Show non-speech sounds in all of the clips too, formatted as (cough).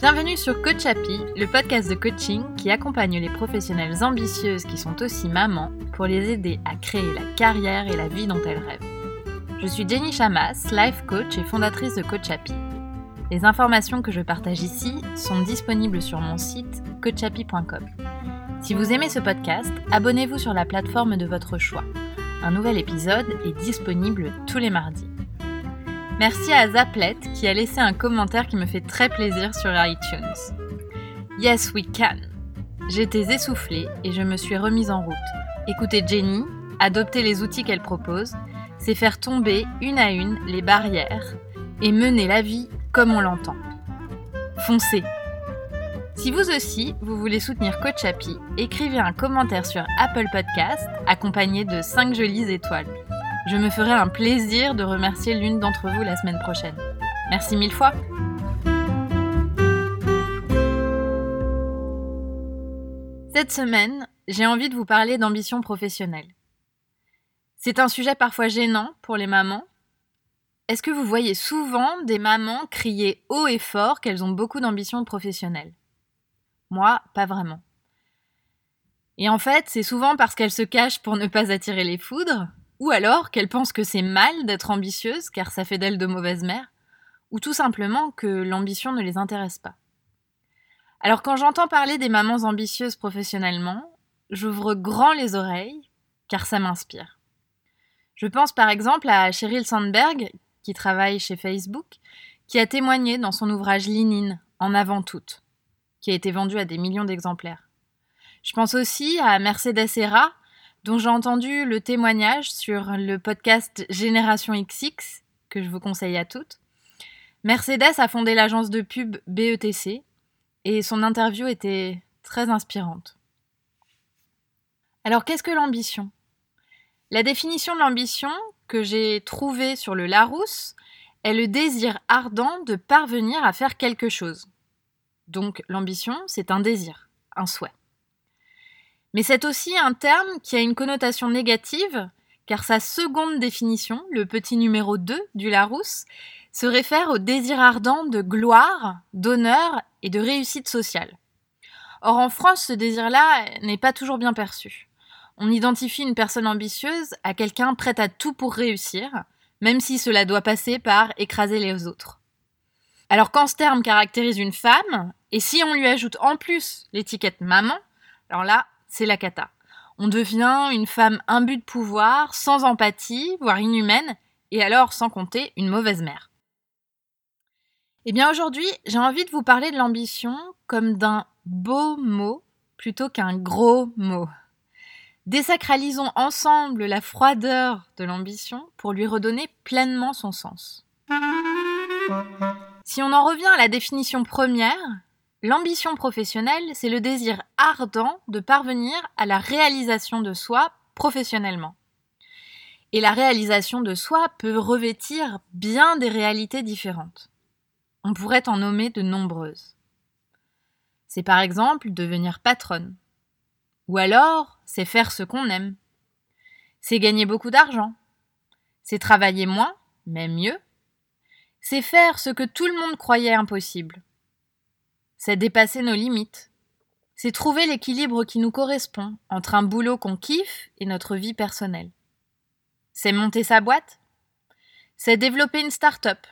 Bienvenue sur Coach le podcast de coaching qui accompagne les professionnelles ambitieuses qui sont aussi mamans pour les aider à créer la carrière et la vie dont elles rêvent. Je suis Jenny Chamas, life coach et fondatrice de Coach. Les informations que je partage ici sont disponibles sur mon site coachappy.com. Si vous aimez ce podcast, abonnez-vous sur la plateforme de votre choix. Un nouvel épisode est disponible tous les mardis. Merci à Zaplet qui a laissé un commentaire qui me fait très plaisir sur iTunes. Yes, we can. J'étais essoufflée et je me suis remise en route. Écouter Jenny, adopter les outils qu'elle propose, c'est faire tomber une à une les barrières et mener la vie comme on l'entend. Foncez Si vous aussi, vous voulez soutenir Coach écrivez un commentaire sur Apple Podcast accompagné de 5 jolies étoiles. Je me ferai un plaisir de remercier l'une d'entre vous la semaine prochaine. Merci mille fois. Cette semaine, j'ai envie de vous parler d'ambition professionnelle. C'est un sujet parfois gênant pour les mamans. Est-ce que vous voyez souvent des mamans crier haut et fort qu'elles ont beaucoup d'ambition professionnelle? Moi, pas vraiment. Et en fait, c'est souvent parce qu'elles se cachent pour ne pas attirer les foudres, ou alors qu'elles pensent que c'est mal d'être ambitieuse car ça fait d'elles de mauvaises mères, ou tout simplement que l'ambition ne les intéresse pas. Alors quand j'entends parler des mamans ambitieuses professionnellement, j'ouvre grand les oreilles car ça m'inspire. Je pense par exemple à Sheryl Sandberg, qui travaille chez Facebook, qui a témoigné dans son ouvrage Linine, En avant toute, qui a été vendu à des millions d'exemplaires. Je pense aussi à Mercedes Serra, dont j'ai entendu le témoignage sur le podcast Génération XX, que je vous conseille à toutes. Mercedes a fondé l'agence de pub BETC et son interview était très inspirante. Alors qu'est-ce que l'ambition? La définition de l'ambition que j'ai trouvée sur le Larousse est le désir ardent de parvenir à faire quelque chose. Donc l'ambition, c'est un désir, un souhait. Mais c'est aussi un terme qui a une connotation négative, car sa seconde définition, le petit numéro 2 du Larousse, se réfère au désir ardent de gloire, d'honneur et de réussite sociale. Or en France, ce désir-là n'est pas toujours bien perçu. On identifie une personne ambitieuse à quelqu'un prêt à tout pour réussir, même si cela doit passer par écraser les autres. Alors quand ce terme caractérise une femme, et si on lui ajoute en plus l'étiquette maman, alors là, c'est la cata. On devient une femme imbue de pouvoir, sans empathie, voire inhumaine, et alors, sans compter, une mauvaise mère. Eh bien aujourd'hui, j'ai envie de vous parler de l'ambition comme d'un beau mot plutôt qu'un gros mot. Désacralisons ensemble la froideur de l'ambition pour lui redonner pleinement son sens. Si on en revient à la définition première, L'ambition professionnelle, c'est le désir ardent de parvenir à la réalisation de soi professionnellement. Et la réalisation de soi peut revêtir bien des réalités différentes. On pourrait en nommer de nombreuses. C'est par exemple devenir patronne. Ou alors, c'est faire ce qu'on aime. C'est gagner beaucoup d'argent. C'est travailler moins, mais mieux. C'est faire ce que tout le monde croyait impossible c'est dépasser nos limites. C'est trouver l'équilibre qui nous correspond entre un boulot qu'on kiffe et notre vie personnelle. C'est monter sa boîte. C'est développer une start-up.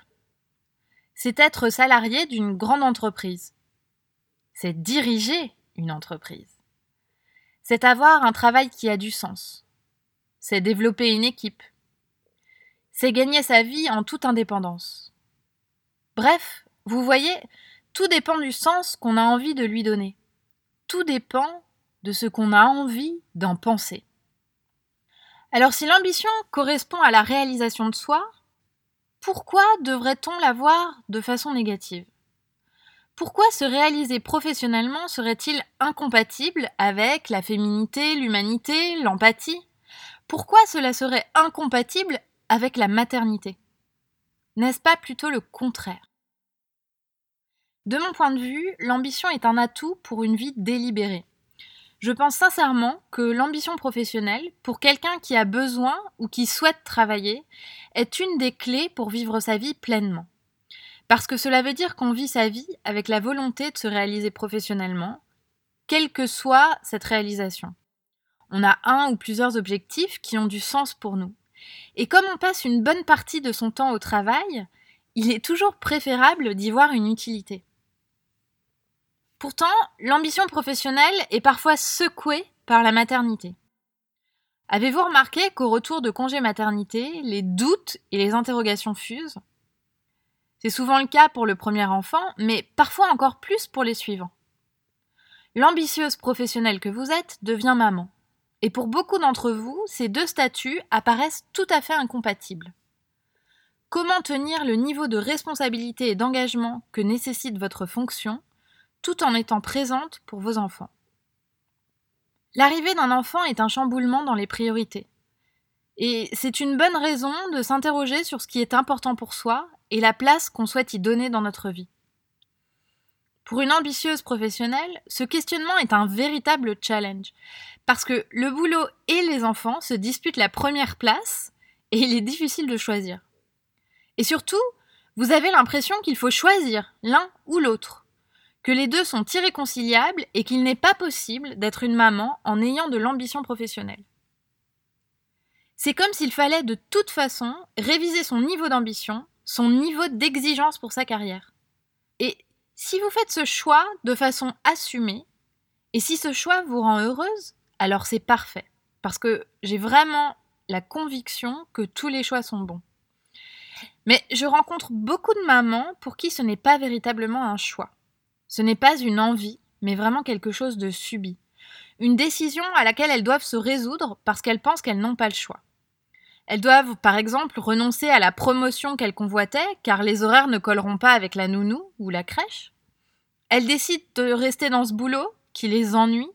C'est être salarié d'une grande entreprise. C'est diriger une entreprise. C'est avoir un travail qui a du sens. C'est développer une équipe. C'est gagner sa vie en toute indépendance. Bref, vous voyez, tout dépend du sens qu'on a envie de lui donner. Tout dépend de ce qu'on a envie d'en penser. Alors si l'ambition correspond à la réalisation de soi, pourquoi devrait-on la voir de façon négative? Pourquoi se réaliser professionnellement serait-il incompatible avec la féminité, l'humanité, l'empathie? Pourquoi cela serait incompatible avec la maternité? N'est-ce pas plutôt le contraire? De mon point de vue, l'ambition est un atout pour une vie délibérée. Je pense sincèrement que l'ambition professionnelle, pour quelqu'un qui a besoin ou qui souhaite travailler, est une des clés pour vivre sa vie pleinement. Parce que cela veut dire qu'on vit sa vie avec la volonté de se réaliser professionnellement, quelle que soit cette réalisation. On a un ou plusieurs objectifs qui ont du sens pour nous. Et comme on passe une bonne partie de son temps au travail, il est toujours préférable d'y voir une utilité. Pourtant, l'ambition professionnelle est parfois secouée par la maternité. Avez-vous remarqué qu'au retour de congé maternité, les doutes et les interrogations fusent? C'est souvent le cas pour le premier enfant, mais parfois encore plus pour les suivants. L'ambitieuse professionnelle que vous êtes devient maman. Et pour beaucoup d'entre vous, ces deux statuts apparaissent tout à fait incompatibles. Comment tenir le niveau de responsabilité et d'engagement que nécessite votre fonction tout en étant présente pour vos enfants L'arrivée d'un enfant est un chamboulement dans les priorités. Et c'est une bonne raison de s'interroger sur ce qui est important pour soi et la place qu'on souhaite y donner dans notre vie. Pour une ambitieuse professionnelle, ce questionnement est un véritable challenge, parce que le boulot et les enfants se disputent la première place, et il est difficile de choisir. Et surtout, vous avez l'impression qu'il faut choisir l'un ou l'autre, que les deux sont irréconciliables et qu'il n'est pas possible d'être une maman en ayant de l'ambition professionnelle. C'est comme s'il fallait de toute façon réviser son niveau d'ambition, son niveau d'exigence pour sa carrière. Et si vous faites ce choix de façon assumée, et si ce choix vous rend heureuse, alors c'est parfait, parce que j'ai vraiment la conviction que tous les choix sont bons. Mais je rencontre beaucoup de mamans pour qui ce n'est pas véritablement un choix. Ce n'est pas une envie, mais vraiment quelque chose de subi. Une décision à laquelle elles doivent se résoudre parce qu'elles pensent qu'elles n'ont pas le choix. Elles doivent, par exemple, renoncer à la promotion qu'elles convoitaient, car les horaires ne colleront pas avec la nounou ou la crèche. Elles décident de rester dans ce boulot, qui les ennuie,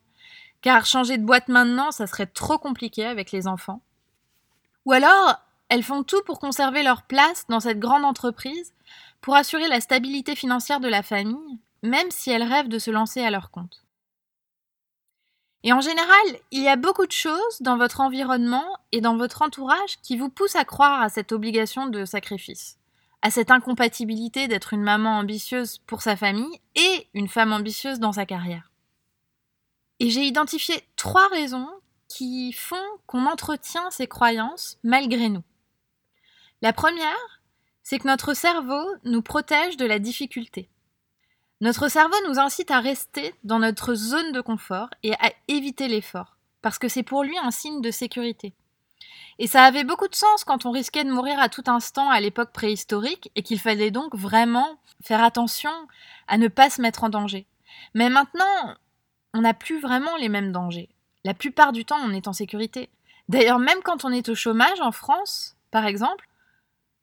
car changer de boîte maintenant, ça serait trop compliqué avec les enfants. Ou alors, elles font tout pour conserver leur place dans cette grande entreprise, pour assurer la stabilité financière de la famille, même si elles rêvent de se lancer à leur compte. Et en général, il y a beaucoup de choses dans votre environnement et dans votre entourage qui vous poussent à croire à cette obligation de sacrifice, à cette incompatibilité d'être une maman ambitieuse pour sa famille et une femme ambitieuse dans sa carrière. Et j'ai identifié trois raisons qui font qu'on entretient ces croyances malgré nous. La première, c'est que notre cerveau nous protège de la difficulté. Notre cerveau nous incite à rester dans notre zone de confort et à éviter l'effort, parce que c'est pour lui un signe de sécurité. Et ça avait beaucoup de sens quand on risquait de mourir à tout instant à l'époque préhistorique et qu'il fallait donc vraiment faire attention à ne pas se mettre en danger. Mais maintenant, on n'a plus vraiment les mêmes dangers. La plupart du temps, on est en sécurité. D'ailleurs, même quand on est au chômage en France, par exemple,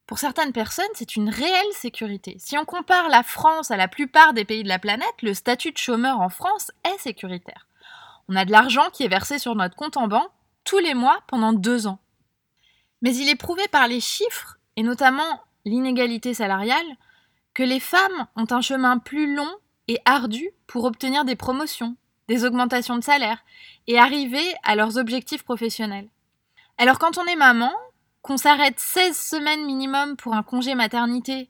pour certaines personnes, c'est une réelle sécurité. Si on compare la France à la plupart des pays de la planète, le statut de chômeur en France est sécuritaire. On a de l'argent qui est versé sur notre compte en banque tous les mois pendant deux ans. Mais il est prouvé par les chiffres, et notamment l'inégalité salariale, que les femmes ont un chemin plus long et ardu pour obtenir des promotions, des augmentations de salaire et arriver à leurs objectifs professionnels. Alors quand on est maman, qu'on s'arrête 16 semaines minimum pour un congé maternité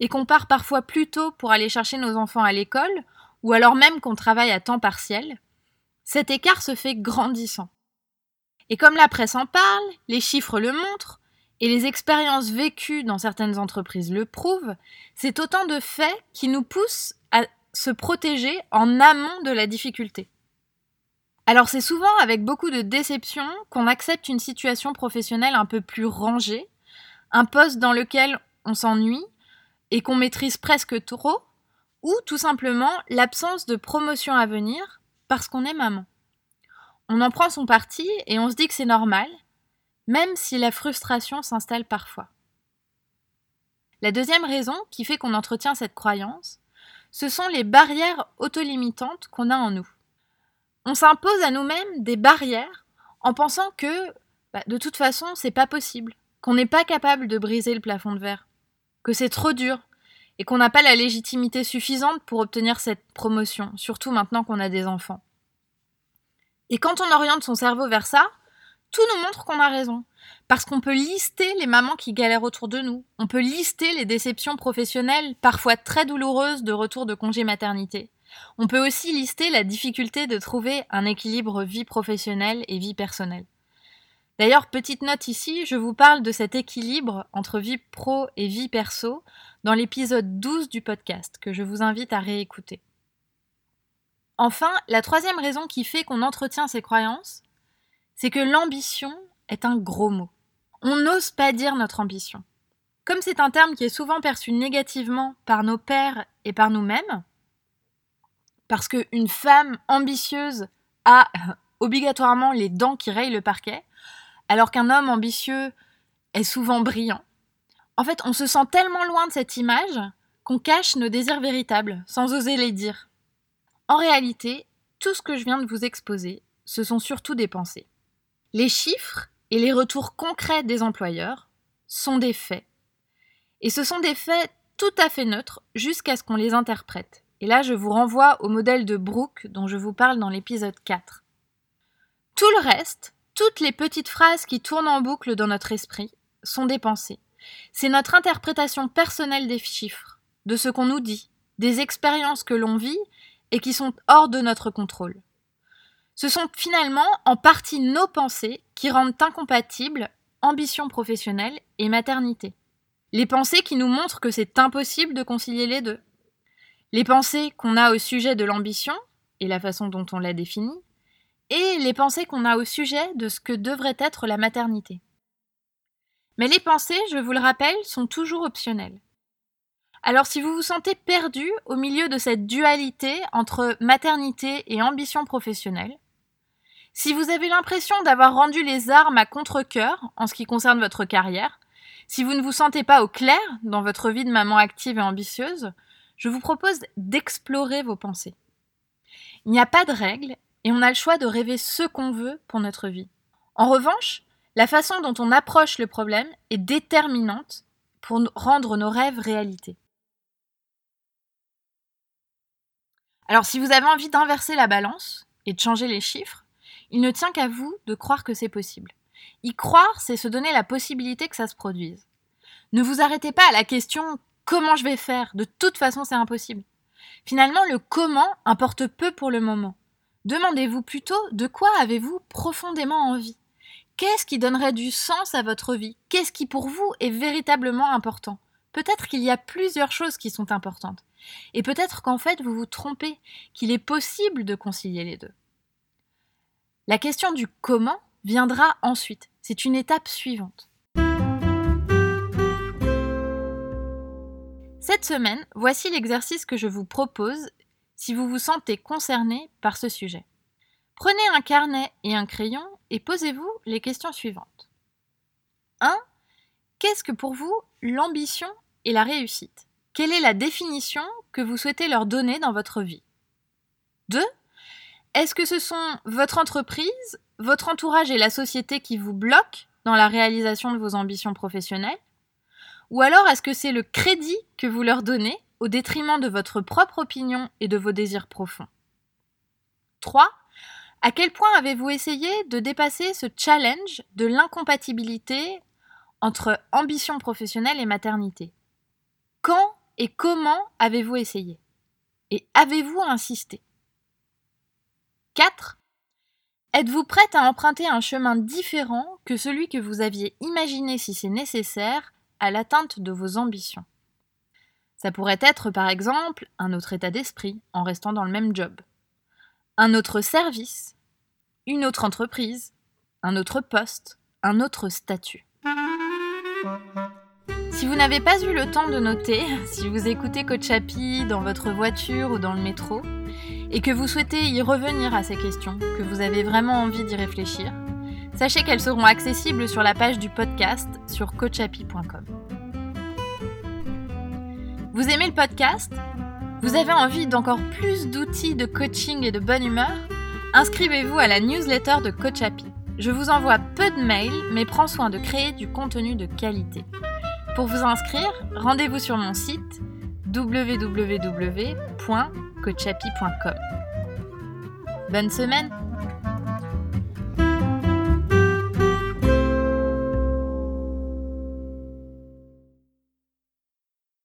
et qu'on part parfois plus tôt pour aller chercher nos enfants à l'école, ou alors même qu'on travaille à temps partiel, cet écart se fait grandissant. Et comme la presse en parle, les chiffres le montrent, et les expériences vécues dans certaines entreprises le prouvent, c'est autant de faits qui nous poussent à se protéger en amont de la difficulté. Alors c'est souvent avec beaucoup de déception qu'on accepte une situation professionnelle un peu plus rangée, un poste dans lequel on s'ennuie et qu'on maîtrise presque trop, ou tout simplement l'absence de promotion à venir parce qu'on est maman. On en prend son parti et on se dit que c'est normal, même si la frustration s'installe parfois. La deuxième raison qui fait qu'on entretient cette croyance, ce sont les barrières autolimitantes qu'on a en nous on s'impose à nous-mêmes des barrières en pensant que bah, de toute façon c'est pas possible, qu'on n'est pas capable de briser le plafond de verre, que c'est trop dur et qu'on n'a pas la légitimité suffisante pour obtenir cette promotion, surtout maintenant qu'on a des enfants. Et quand on oriente son cerveau vers ça, tout nous montre qu'on a raison. Parce qu'on peut lister les mamans qui galèrent autour de nous. On peut lister les déceptions professionnelles, parfois très douloureuses, de retour de congé maternité. On peut aussi lister la difficulté de trouver un équilibre vie professionnelle et vie personnelle. D'ailleurs, petite note ici, je vous parle de cet équilibre entre vie pro et vie perso dans l'épisode 12 du podcast, que je vous invite à réécouter. Enfin, la troisième raison qui fait qu'on entretient ces croyances, c'est que l'ambition est un gros mot. On n'ose pas dire notre ambition. Comme c'est un terme qui est souvent perçu négativement par nos pères et par nous-mêmes, parce qu'une femme ambitieuse a obligatoirement les dents qui rayent le parquet, alors qu'un homme ambitieux est souvent brillant. En fait, on se sent tellement loin de cette image qu'on cache nos désirs véritables, sans oser les dire. En réalité, tout ce que je viens de vous exposer, ce sont surtout des pensées. Les chiffres et les retours concrets des employeurs sont des faits. Et ce sont des faits tout à fait neutres jusqu'à ce qu'on les interprète. Et là, je vous renvoie au modèle de Brooke dont je vous parle dans l'épisode 4. Tout le reste, toutes les petites phrases qui tournent en boucle dans notre esprit, sont des pensées. C'est notre interprétation personnelle des chiffres, de ce qu'on nous dit, des expériences que l'on vit et qui sont hors de notre contrôle. Ce sont finalement en partie nos pensées qui rendent incompatibles ambition professionnelle et maternité. Les pensées qui nous montrent que c'est impossible de concilier les deux. Les pensées qu'on a au sujet de l'ambition et la façon dont on la définit, et les pensées qu'on a au sujet de ce que devrait être la maternité. Mais les pensées, je vous le rappelle, sont toujours optionnelles. Alors si vous vous sentez perdu au milieu de cette dualité entre maternité et ambition professionnelle, si vous avez l'impression d'avoir rendu les armes à contre-coeur en ce qui concerne votre carrière, si vous ne vous sentez pas au clair dans votre vie de maman active et ambitieuse, je vous propose d'explorer vos pensées. Il n'y a pas de règles et on a le choix de rêver ce qu'on veut pour notre vie. En revanche, la façon dont on approche le problème est déterminante pour rendre nos rêves réalité. Alors si vous avez envie d'inverser la balance et de changer les chiffres, il ne tient qu'à vous de croire que c'est possible. Y croire, c'est se donner la possibilité que ça se produise. Ne vous arrêtez pas à la question comment je vais faire, de toute façon c'est impossible. Finalement, le comment importe peu pour le moment. Demandez-vous plutôt de quoi avez-vous profondément envie? Qu'est-ce qui donnerait du sens à votre vie? Qu'est-ce qui pour vous est véritablement important? Peut-être qu'il y a plusieurs choses qui sont importantes. Et peut-être qu'en fait vous vous trompez, qu'il est possible de concilier les deux. La question du comment viendra ensuite. C'est une étape suivante. Cette semaine, voici l'exercice que je vous propose si vous vous sentez concerné par ce sujet. Prenez un carnet et un crayon et posez-vous les questions suivantes. 1. Qu'est-ce que pour vous l'ambition et la réussite? Quelle est la définition que vous souhaitez leur donner dans votre vie? 2. Est-ce que ce sont votre entreprise, votre entourage et la société qui vous bloquent dans la réalisation de vos ambitions professionnelles? Ou alors est-ce que c'est le crédit que vous leur donnez au détriment de votre propre opinion et de vos désirs profonds? 3. À quel point avez-vous essayé de dépasser ce challenge de l'incompatibilité entre ambition professionnelle et maternité? Quand et comment avez-vous essayé? Et avez-vous insisté? 4. Êtes-vous prête à emprunter un chemin différent que celui que vous aviez imaginé si c'est nécessaire à l'atteinte de vos ambitions Ça pourrait être par exemple un autre état d'esprit en restant dans le même job, un autre service, une autre entreprise, un autre poste, un autre statut. Si vous n'avez pas eu le temps de noter, (laughs) si vous écoutez Coach Happy dans votre voiture ou dans le métro, et que vous souhaitez y revenir à ces questions, que vous avez vraiment envie d'y réfléchir, sachez qu'elles seront accessibles sur la page du podcast sur coachapi.com. Vous aimez le podcast? Vous avez envie d'encore plus d'outils de coaching et de bonne humeur? Inscrivez-vous à la newsletter de Coachapi. Je vous envoie peu de mails, mais prends soin de créer du contenu de qualité. Pour vous inscrire, rendez-vous sur mon site www.coachapi.com. Bonne semaine